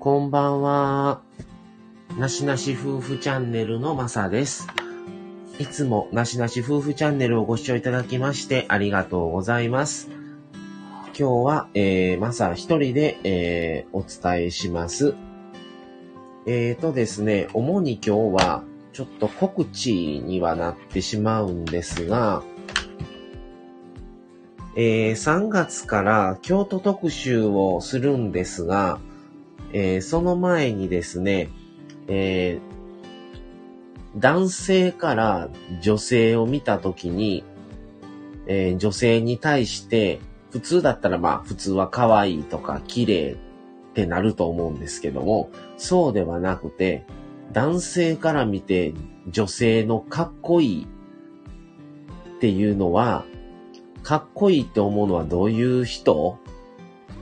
こんばんは。なしなし夫婦チャンネルのまさです。いつもなしなし夫婦チャンネルをご視聴いただきましてありがとうございます。今日は、えー、まさ一人で、えー、お伝えします。えーとですね、主に今日は、ちょっと告知にはなってしまうんですが、えー3月から京都特集をするんですが、えーその前にですね、えー男性から女性を見たときに、えー女性に対して、普通だったらまあ普通は可愛いとか綺麗ってなると思うんですけども、そうではなくて、男性から見て女性のかっこいいっていうのは、かっこいいって思うのはどういう人？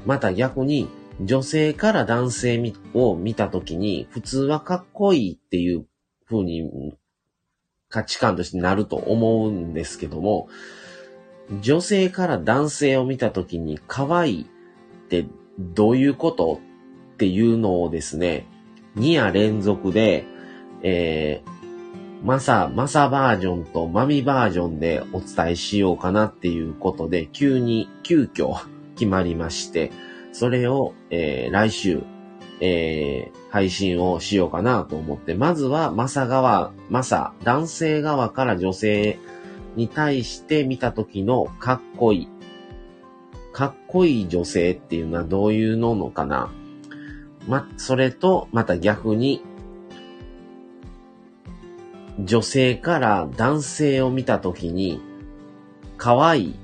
また逆に女性から男性を見たときに普通はかっこいいっていう風に価値観としてなると思うんですけども、女性から男性を見たときに可愛いってどういうことっていうのをですね、2夜連続で、えー、マサ、マサバージョンとマミバージョンでお伝えしようかなっていうことで、急に、急遽決まりまして、それを、えー来週、えー配信をしようかなと思って、まずはマサ側、マサ、男性側から女性に対して見た時のかっこいい。かっこいい女性っていうのはどういうののかなま、それと、また逆に、女性から男性を見たときに、可愛いっ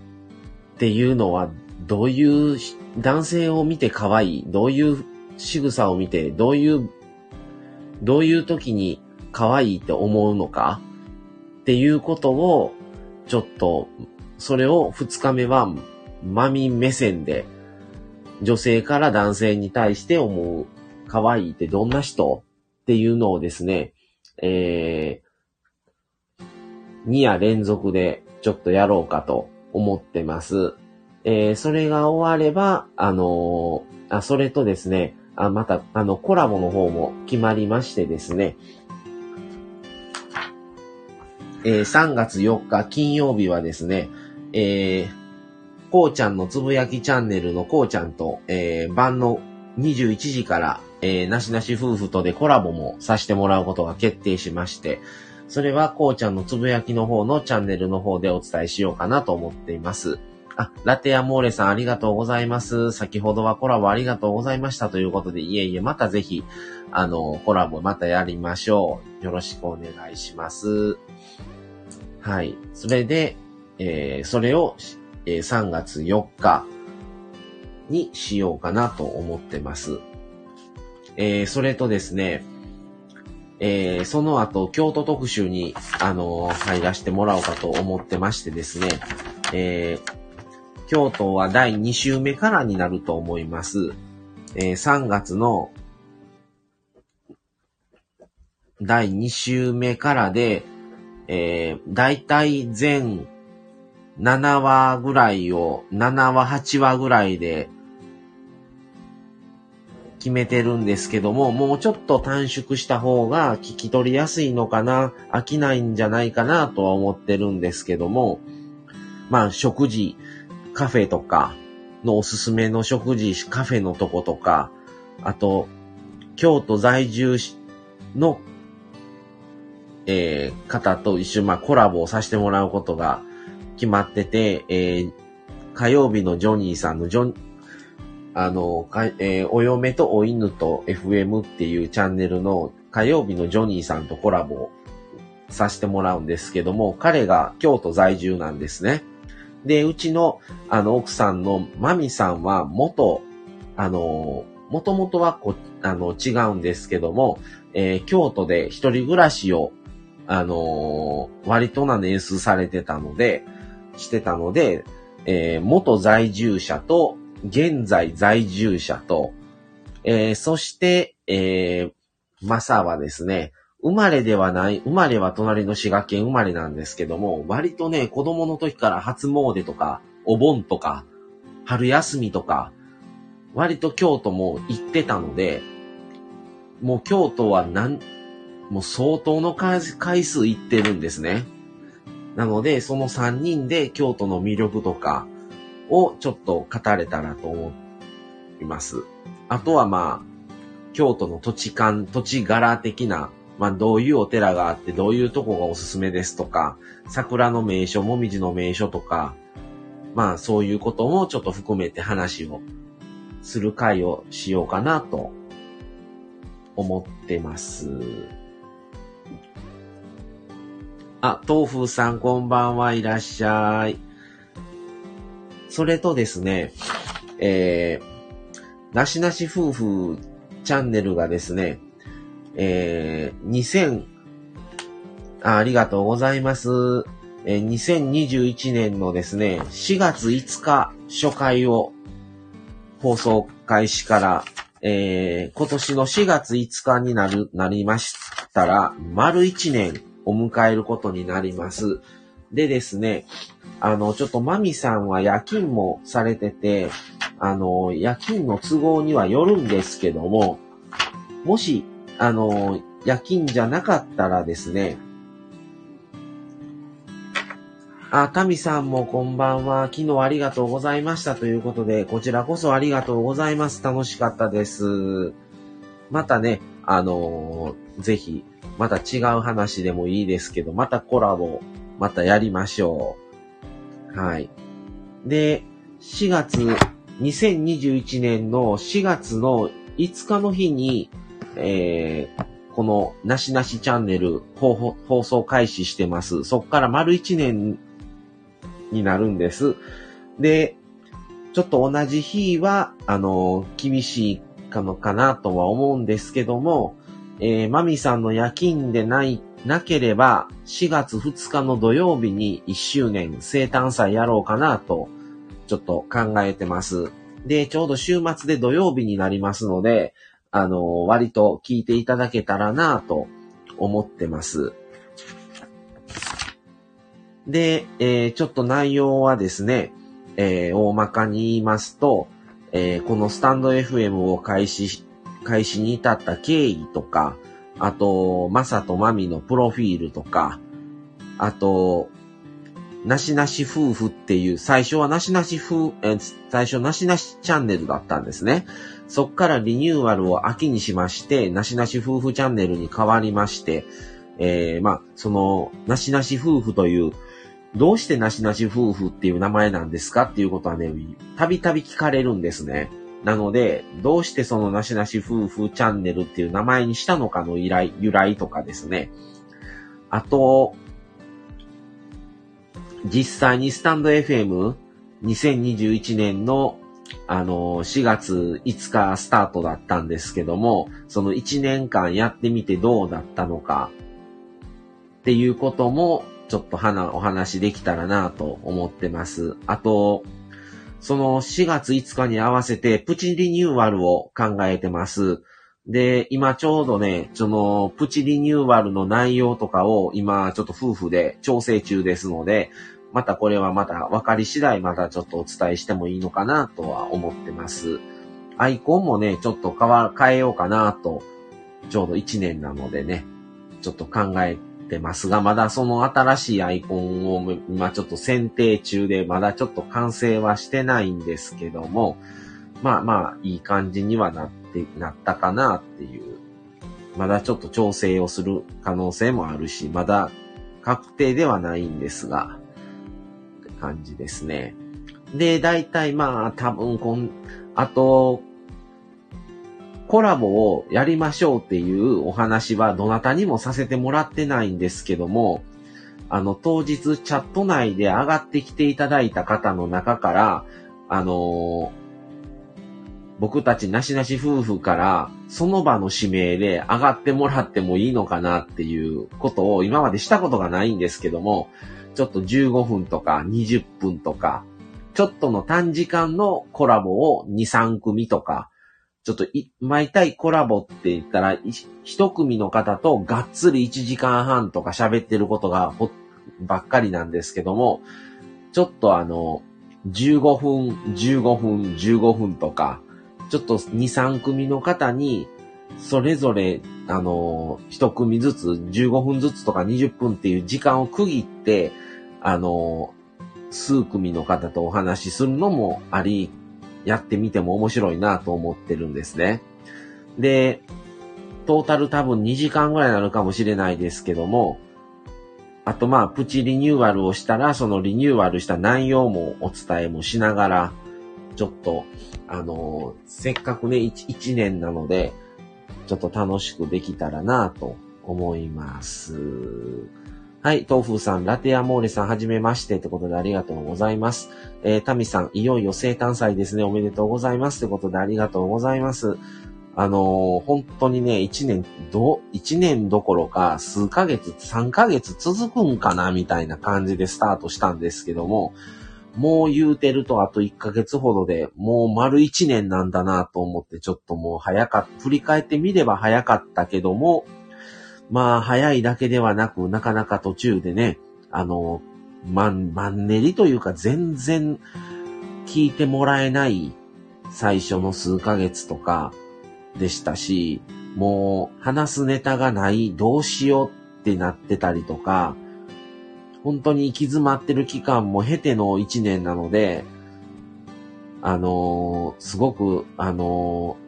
ていうのは、どういう、男性を見て可愛い、どういう仕草を見て、どういう、どういう時に可愛いって思うのか？っていうことを、ちょっと、それを二日目は、マミ目線で、女性から男性に対して思う、可愛いってどんな人？っていうのをですね、えー、2夜連続でちょっとやろうかと思ってます。えー、それが終われば、あのーあ、それとですね、あ、また、あの、コラボの方も決まりましてですね、えー3月4日金曜日はですね、えー、こうちゃんのつぶやきチャンネルのこうちゃんと、えー晩の21時から、えーなしなし夫婦とでコラボもさせてもらうことが決定しまして、それはこうちゃんのつぶやきの方のチャンネルの方でお伝えしようかなと思っています。あ、ラテアモーレさんありがとうございます。先ほどはコラボありがとうございましたということで、いえいえ、またぜひ、あの、コラボまたやりましょう。よろしくお願いします。はい。それで、えーそれを、えー3月4日にしようかなと思ってます。えーそれとですね、えーその後、京都特集に、あのー入らせてもらおうかと思ってましてですね、えー京都は第2週目からになると思います。えー3月の第2週目からで、えー、だいたい全7話ぐらいを、7話、8話ぐらいで決めてるんですけども、もうちょっと短縮した方が聞き取りやすいのかな、飽きないんじゃないかなとは思ってるんですけども、まあ食事、カフェとかのおすすめの食事、カフェのとことか、あと、京都在住のえー方と一緒、まあ、コラボをさせてもらうことが決まってて、えー火曜日のジョニーさんのジョン、あの、かえーお嫁とお犬と FM っていうチャンネルの火曜日のジョニーさんとコラボさせてもらうんですけども、彼が京都在住なんですね。で、うちの、あの、奥さんのマミさんは元、あの、もともとはこ、あの、違うんですけども、えー京都で一人暮らしをあのー割とな年数されてたので、してたので、えー元在住者と、現在在住者と、えそして、えーマサはですね、生まれではない、生まれは隣の滋賀県生まれなんですけども、割とね、子供の時から初詣とか、お盆とか、春休みとか、割と京都も行ってたので、もう京都はなん、もう相当の回数行ってるんですね。なので、その3人で京都の魅力とかをちょっと語れたらと思います。あとはまあ、京都の土地感、土地柄的な、まあどういうお寺があってどういうとこがおすすめですとか、桜の名所、もみじの名所とか、まあそういうこともちょっと含めて話をする会をしようかなと思ってます。あ、豆腐さんこんばんはいらっしゃい。それとですね、えー、なしなし夫婦チャンネルがですね、えー、2000あ、ありがとうございます。えー、2021年のですね、4月5日初回を放送開始から、えー、今年の4月5日になる、なりましたら、丸1年を迎えることになります。でですね、あの、ちょっとマミさんは夜勤もされてて、あの、夜勤の都合にはよるんですけども、もし、あの、夜勤じゃなかったらですね、あ、タミさんもこんばんは。昨日ありがとうございましたということで、こちらこそありがとうございます。楽しかったです。またね、あのー、ぜひ、また違う話でもいいですけど、またコラボ、またやりましょう。はい。で、4月、2021年の4月の5日の日に、えー、このなしなしチャンネル放送開始してます。そっから丸1年になるんです。で、ちょっと同じ日は、あの、厳しいかのかなとは思うんですけども、えー、マミさんの夜勤でない、なければ、4月2日の土曜日に1周年生誕祭やろうかなと、ちょっと考えてます。で、ちょうど週末で土曜日になりますので、あの、割と聞いていただけたらなぁと思ってます。で、えー、ちょっと内容はですね、えー、大まかに言いますと、えー、このスタンド FM を開始、開始に至った経緯とか、あと、マサとマミのプロフィールとか、あと、なしなし夫婦っていう、最初はなしなし夫、え最初なしなしチャンネルだったんですね。そっからリニューアルを秋にしまして、なしなし夫婦チャンネルに変わりまして、えー、まあ、その、なしなし夫婦というどうしてなしなし夫婦っていう名前なんですかっていうことはね、たびたび聞かれるんですね。なので、どうしてそのなしなし夫婦チャンネルっていう名前にしたのかの依頼、由来とかですね。あと、実際にスタンド FM、2021年のあの、4月5日スタートだったんですけども、その1年間やってみてどうだったのかっていうこともちょっとお話できたらなと思ってます。あと、その4月5日に合わせてプチリニューアルを考えてます。で、今ちょうどね、そのプチリニューアルの内容とかを今ちょっと夫婦で調整中ですので、またこれはまた分かり次第またちょっとお伝えしてもいいのかなとは思ってます。アイコンもね、ちょっと変わ、変えようかなと、ちょうど1年なのでね、ちょっと考えてますが、まだその新しいアイコンを今ちょっと選定中で、まだちょっと完成はしてないんですけども、まあまあ、いい感じにはなって、なったかなっていう。まだちょっと調整をする可能性もあるし、まだ確定ではないんですが、感じですね。で、大体まあ、多分こん、あと、コラボをやりましょうっていうお話はどなたにもさせてもらってないんですけども、あの、当日チャット内で上がってきていただいた方の中から、あのー、僕たちなしなし夫婦からその場の指名で上がってもらってもいいのかなっていうことを今までしたことがないんですけども、ちょっと15分とか20分とか、ちょっとの短時間のコラボを2、3組とか、ちょっとい、毎回コラボって言ったら、一組の方とがっつり1時間半とか喋ってることがばっかりなんですけども、ちょっとあの、15分、15分、15分とか、ちょっと2、3組の方に、それぞれ、あの、一組ずつ、15分ずつとか20分っていう時間を区切って、あの、数組の方とお話しするのもあり、やってみても面白いなと思ってるんですね。で、トータル多分2時間ぐらいになるかもしれないですけども、あとまあ、プチリニューアルをしたら、そのリニューアルした内容もお伝えもしながら、ちょっと、あのせっかくね1、1年なので、ちょっと楽しくできたらなと思います。はい、豆腐さん、ラテアモーレさん、はじめましてってことでありがとうございます。えー、タミさん、いよいよ生誕祭ですね。おめでとうございますってことでありがとうございます。あのー、本当にね、一年、ど、一年どころか、数ヶ月、三ヶ月続くんかな、みたいな感じでスタートしたんですけども、もう言うてるとあと1ヶ月ほどで、もう丸1年なんだなと思ってちょっともう早かった、振り返ってみれば早かったけども、まあ、早いだけではなく、なかなか途中でね、あの、マン、マンネリというか全然聞いてもらえない最初の数ヶ月とかでしたし、もう話すネタがない、どうしようってなってたりとか、本当に行き詰まってる期間も経ての一年なので、あのー、すごく、あの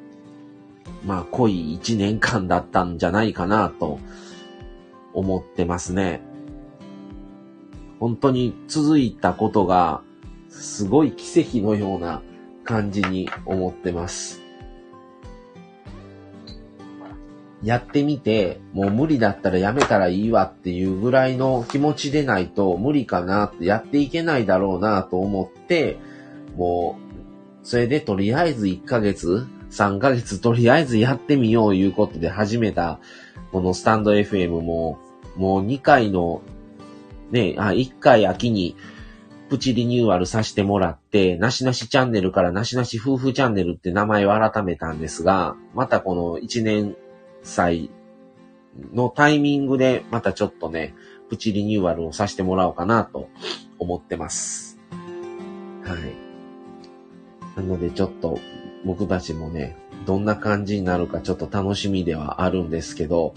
まあ、濃い一年間だったんじゃないかなと思ってますね。本当に続いたことが、すごい奇跡のような感じに思ってます。やってみて、もう無理だったらやめたらいいわっていうぐらいの気持ちでないと無理かなってやっていけないだろうなと思って、もう、それでとりあえず1ヶ月3ヶ月とりあえずやってみよういうことで始めた、このスタンド FM も、もう2回の、ね、あ、1回秋に、プチリニューアルさせてもらって、なしなしチャンネルからなしなし夫婦チャンネルって名前を改めたんですが、またこの1年祭のタイミングで、またちょっとね、プチリニューアルをさせてもらおうかなと思ってます。はい。なのでちょっと僕たちもね、どんな感じになるかちょっと楽しみではあるんですけど、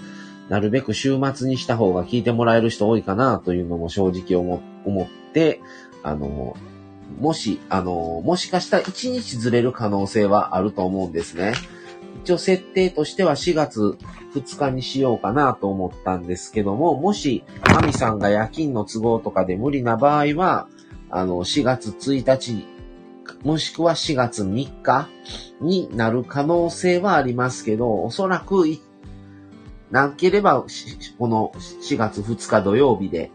なるべく週末にした方が聞いてもらえる人多いかなというのも正直思思って、あの、もし、あの、もしかしたら1日ずれる可能性はあると思うんですね。一応設定としては4月2日にしようかなと思ったんですけども、もし、神さんが夜勤の都合とかで無理な場合は、あの、4月1日にもしくは4月3日になる可能性はありますけど、おそらく、なければ、この4月2日土曜日で、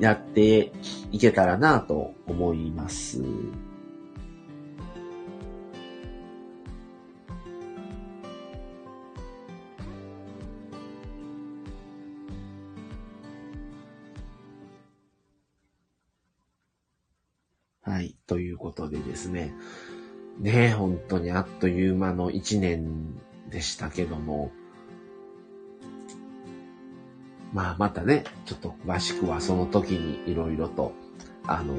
やっていけたらなと思います。はい。ということでですね。ね本当にあっという間の一年でしたけども。まあ、またね、ちょっと詳しくはその時にいろいろと、あの、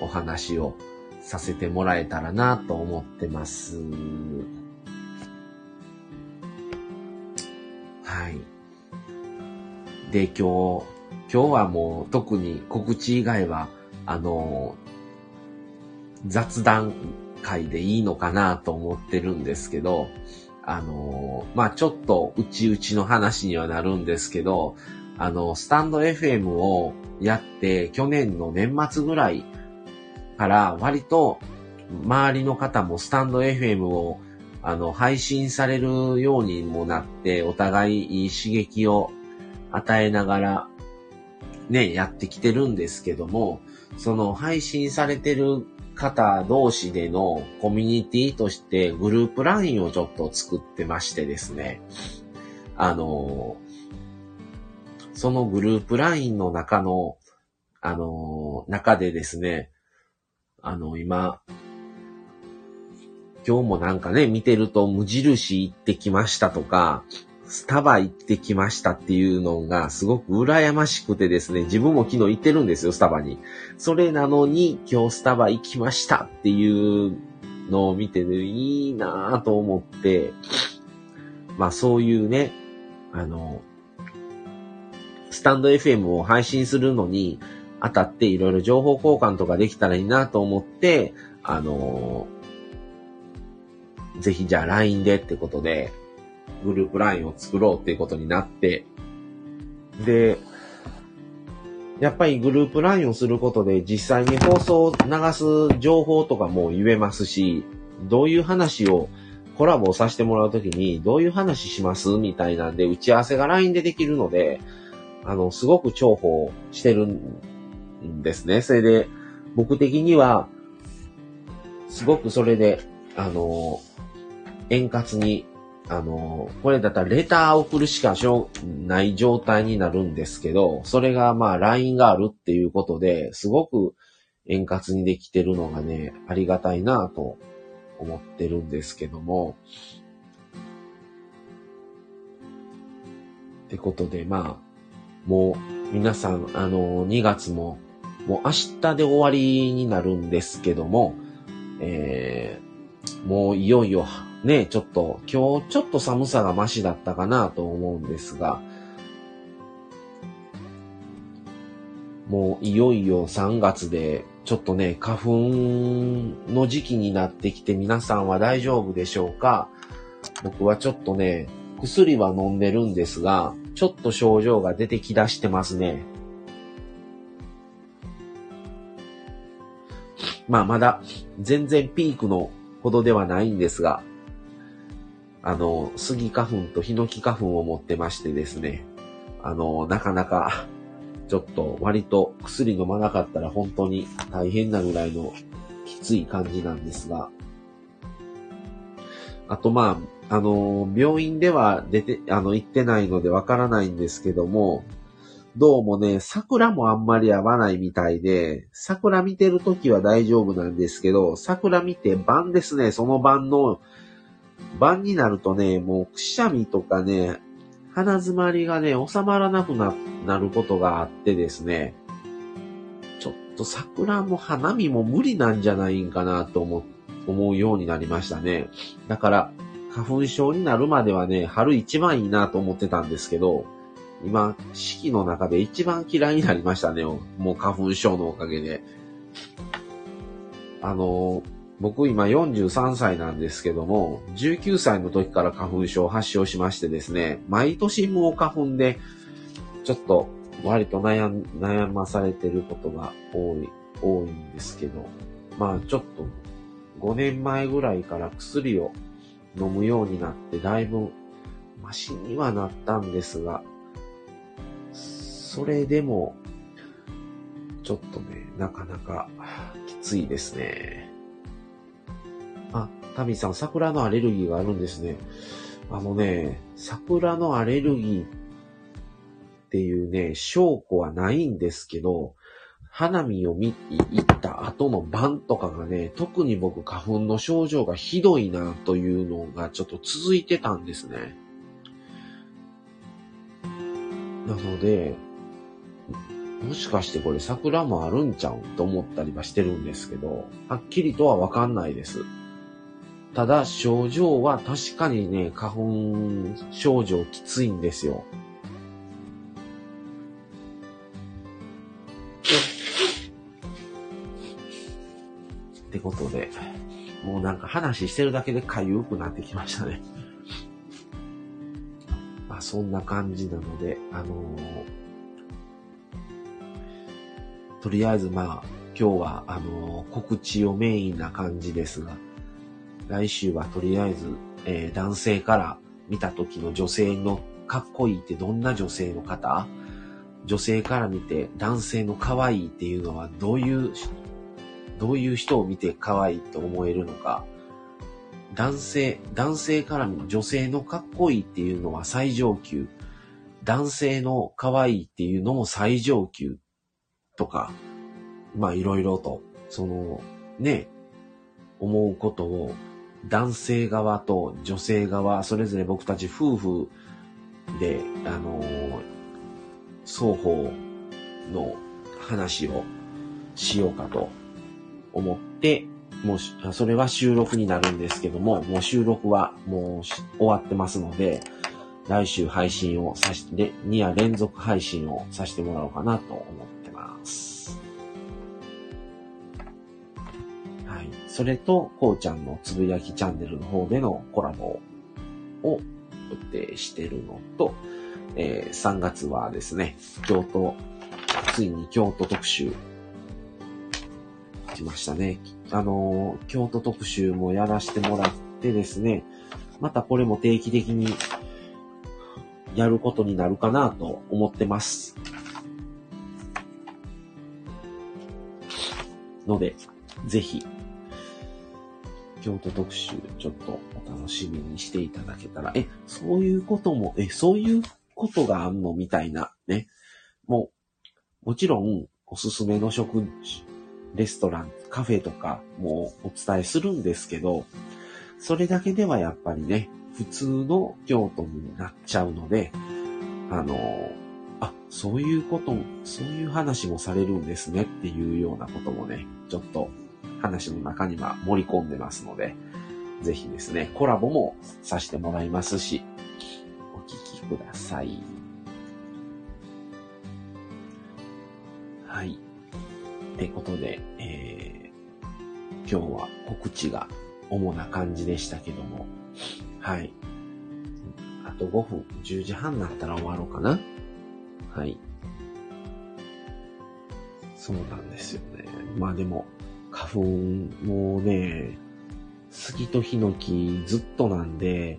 お話をさせてもらえたらなと思ってます。はい。で、今日、今日はもう特に告知以外は、あの、雑談会でいいのかなと思ってるんですけど、あのまあ、ちょっとうちうちの話にはなるんですけど、あの、スタンド FM をやって去年の年末ぐらいから割と周りの方もスタンド FM をあの、配信されるようにもなって、お互いいい刺激を与えながら、ね、やってきてるんですけども、その配信されてる方同士でのコミュニティとしてグループラインをちょっと作ってましてですね。あの、そのグループラインの中の、あの、中でですね、あの、今、今日もなんかね、見てると無印行ってきましたとか、スタバ行ってきましたっていうのがすごく羨ましくてですね、自分も昨日行ってるんですよ、スタバに。それなのに今日スタバ行きましたっていうのを見てね、いいなぁと思って、まあそういうね、あの、スタンド FM を配信するのにあたっていろいろ情報交換とかできたらいいなと思って、あのぜひじゃあ LINE でってことで、グループ LINE を作ろうっていうことになって、で、やっぱりグループ LINE をすることで実際に放送を流す情報とかも言えますし、どういう話をコラボをさせてもらうときにどういう話しますみたいなんで打ち合わせが LINE でできるので、あの、すごく重宝してるんですね。それで、僕的には、すごくそれで、あの、円滑にあの、これだったらレター送るしかしょうない状態になるんですけど、それがまあ LINE があるっていうことで、すごく円滑にできてるのがね、ありがたいなと思ってるんですけども。ってことで、まあ、もう皆さん、あの、2月ももう明日で終わりになるんですけども、えー、もういよいよね、ちょっと、今日ちょっと寒さがマシだったかなと思うんですが、もういよいよ3月で、ちょっとね、花粉の時期になってきて皆さんは大丈夫でしょうか？僕はちょっとね、薬は飲んでるんですが、ちょっと症状が出てきだしてますね。まあまだ全然ピークのほどではないんですが、あの、スギ花粉とヒノキ花粉を持ってましてですね、あの、なかなか、ちょっと割と薬飲まなかったら本当に大変なぐらいのきつい感じなんですが、あとまあ、あの、病院では出て、あの、行ってないのでわからないんですけども、どうもね、桜もあんまり合わないみたいで、桜見てるときは大丈夫なんですけど、桜見て晩ですね、その晩の晩になるとね、もうくしゃみとかね、鼻詰まりがね、収まらなくな、なることがあってですね、ちょっと桜も花見も無理なんじゃないんかなと思、思うようになりましたね。だから、花粉症になるまではね、春一番いいなと思ってたんですけど、今、四季の中で一番嫌いになりましたね。もう花粉症のおかげで。あの僕今43歳なんですけども、19歳の時から花粉症を発症しましてですね、毎年もう花粉で、ちょっと割と悩悩まされてることが多い、多いんですけど、まあちょっと5年前ぐらいから薬を飲むようになってだいぶマシにはなったんですが、それでも、ちょっとね、なかなかきついですね。あ、タミさん、桜のアレルギーがあるんですね。あのね、桜のアレルギーっていうね、証拠はないんですけど、花見を見、行った後の晩とかがね、特に僕花粉の症状がひどいなというのがちょっと続いてたんですね。なので、もしかしてこれ桜もあるんちゃうと思ったりはしてるんですけど、はっきりとはわかんないです。ただ、症状は確かにね、花粉症状きついんですよ。ってことで、もうなんか話してるだけでかゆくなってきましたね。まあそんな感じなので、あのー、とりあえずまあ今日はあの、告知をメインな感じですが、来週はとりあえず、えー、男性から見た時の女性のかっこいいってどんな女性の方？女性から見て男性の可愛いっていうのはどういう、どういう人を見て可愛いと思えるのか？男性、男性から見女性のかっこいいっていうのは最上級。男性の可愛いっていうのも最上級。とか、まあいろいろと、その、ね、思うことを男性側と女性側、それぞれ僕たち夫婦で、あの双方の話をしようかと思って、もう、それは収録になるんですけども、もう収録はもう終わってますので、来週配信をさして、2夜連続配信をさせてもらおうかなと思って。はい。それと、こうちゃんのつぶやきチャンネルの方でのコラボを予定してるのと、えー、3月はですね、京都、ついに京都特集来ましたね。あの、京都特集もやらせてもらってですね、またこれも定期的にやることになるかなと思ってます。ので、ぜひ、京都特集、ちょっとお楽しみにしていただけたら、え、そういうことも、え、そういうことがあんのみたいな、ね。もう、もちろん、おすすめの食事、レストラン、カフェとかもお伝えするんですけど、それだけではやっぱりね、普通の京都になっちゃうので、あの、あ、そういうこと、そういう話もされるんですねっていうようなこともね、ちょっと話の中には盛り込んでますので、ぜひですね、コラボもさせてもらいますし、お聞きください。はい。ってことで、えー、今日は告知が主な感じでしたけども、はい。あと5分、10時半になったら終わろうかな。はい。そうなんですよね。まあでも、花粉もね、杉とヒノキずっとなんで、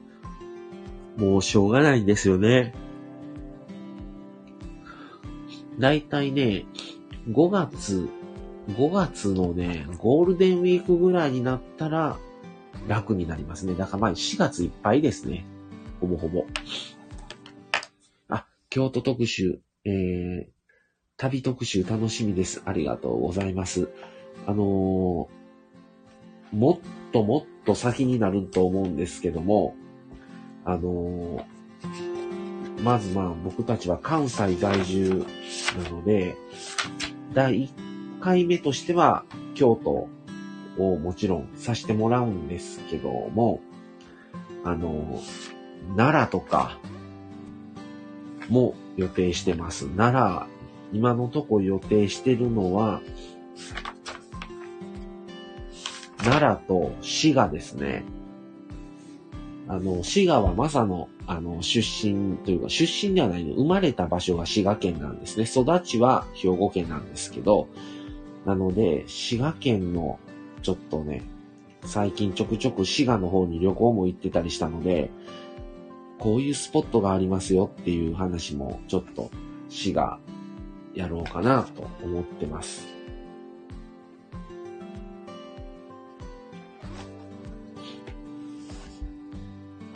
もうしょうがないんですよね。だいたいね、5月、5月のね、ゴールデンウィークぐらいになったら楽になりますね。だからまあ4月いっぱいですね。ほぼほぼ。京都特集、えー、旅特集楽しみです。ありがとうございます。あのー、もっともっと先になると思うんですけども、あのー、まずまあ僕たちは関西在住なので、第1回目としては京都をもちろんさせてもらうんですけども、あのー、奈良とかも予定してます。奈良、今のとこ予定してるのは、奈良と滋賀ですね。あの、滋賀はまさの、あの、出身というか、出身ではないの。生まれた場所が滋賀県なんですね。育ちは兵庫県なんですけど、なので、滋賀県の、ちょっとね、最近ちょくちょく滋賀の方に旅行も行ってたりしたので、こういうスポットがありますよっていう話もちょっと市がやろうかなと思ってます。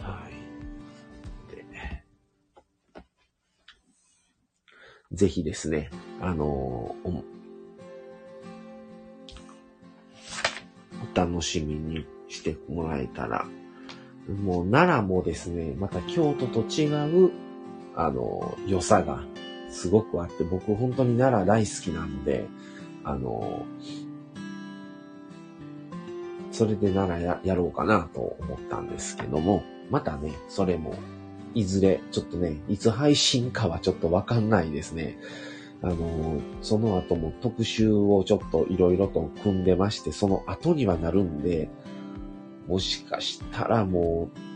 はい。でね、ぜひですね、あのお楽しみにしてもらえたらもう奈良もですね、また京都と違う、あの、良さがすごくあって、僕本当に奈良大好きなので、あの、それで奈良ややろうかなと思ったんですけども、またね、それも、いずれ、ちょっとね、いつ配信かはちょっとわかんないですね。あの、その後も特集をちょっといろいろと組んでまして、その後にはなるんで、もしかしたらもう、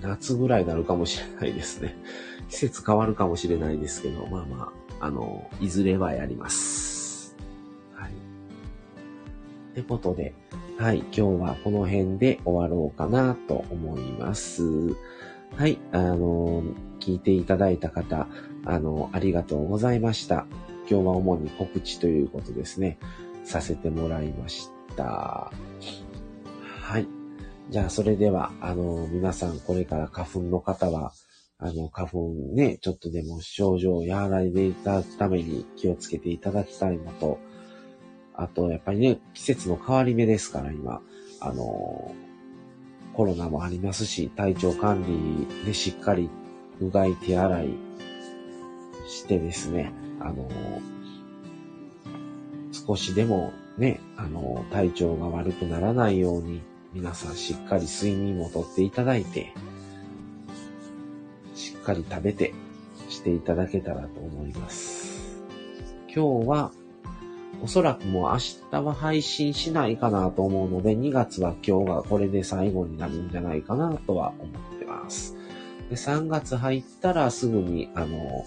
夏ぐらいになるかもしれないですね。季節変わるかもしれないですけど、まあまあ、あの、いずれはやります。はい。ってことで、はい、今日はこの辺で終わろうかなと思います。はい、あの、聞いていただいた方、あの、ありがとうございました。今日は主に告知ということですね、させてもらいました。はい。じゃあ、それでは、あの、皆さん、これから花粉の方は、あの、花粉ね、ちょっとでも症状を和らいでいただくために気をつけていただきたいのと、あと、やっぱりね、季節の変わり目ですから、今、あの、コロナもありますし、体調管理でしっかり、うがい手洗いしてですね、あの、少しでもね、あの、体調が悪くならないように、皆さんしっかり睡眠もとっていただいて、しっかり食べてしていただけたらと思います。今日は、おそらくもう明日は配信しないかなと思うので、2月は今日がこれで最後になるんじゃないかなとは思ってます。で、3月入ったらすぐに、あの、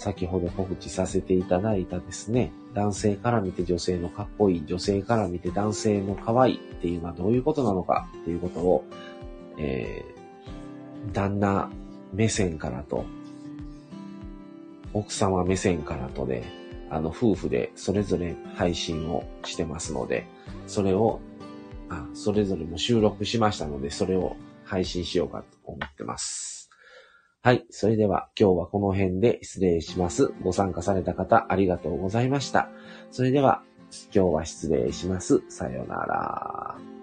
先ほど告知させていただいたですね、男性から見て女性のかっこいい、女性から見て男性の可愛いっていうのはどういうことなのかっていうことを、えー、旦那目線からと、奥様目線からとで、あの、夫婦でそれぞれ配信をしてますので、それを、あ、それぞれも収録しましたので、それを配信しようかと思ってます。はい。それでは今日はこの辺で失礼します。ご参加された方ありがとうございました。それでは今日は失礼します。さようなら。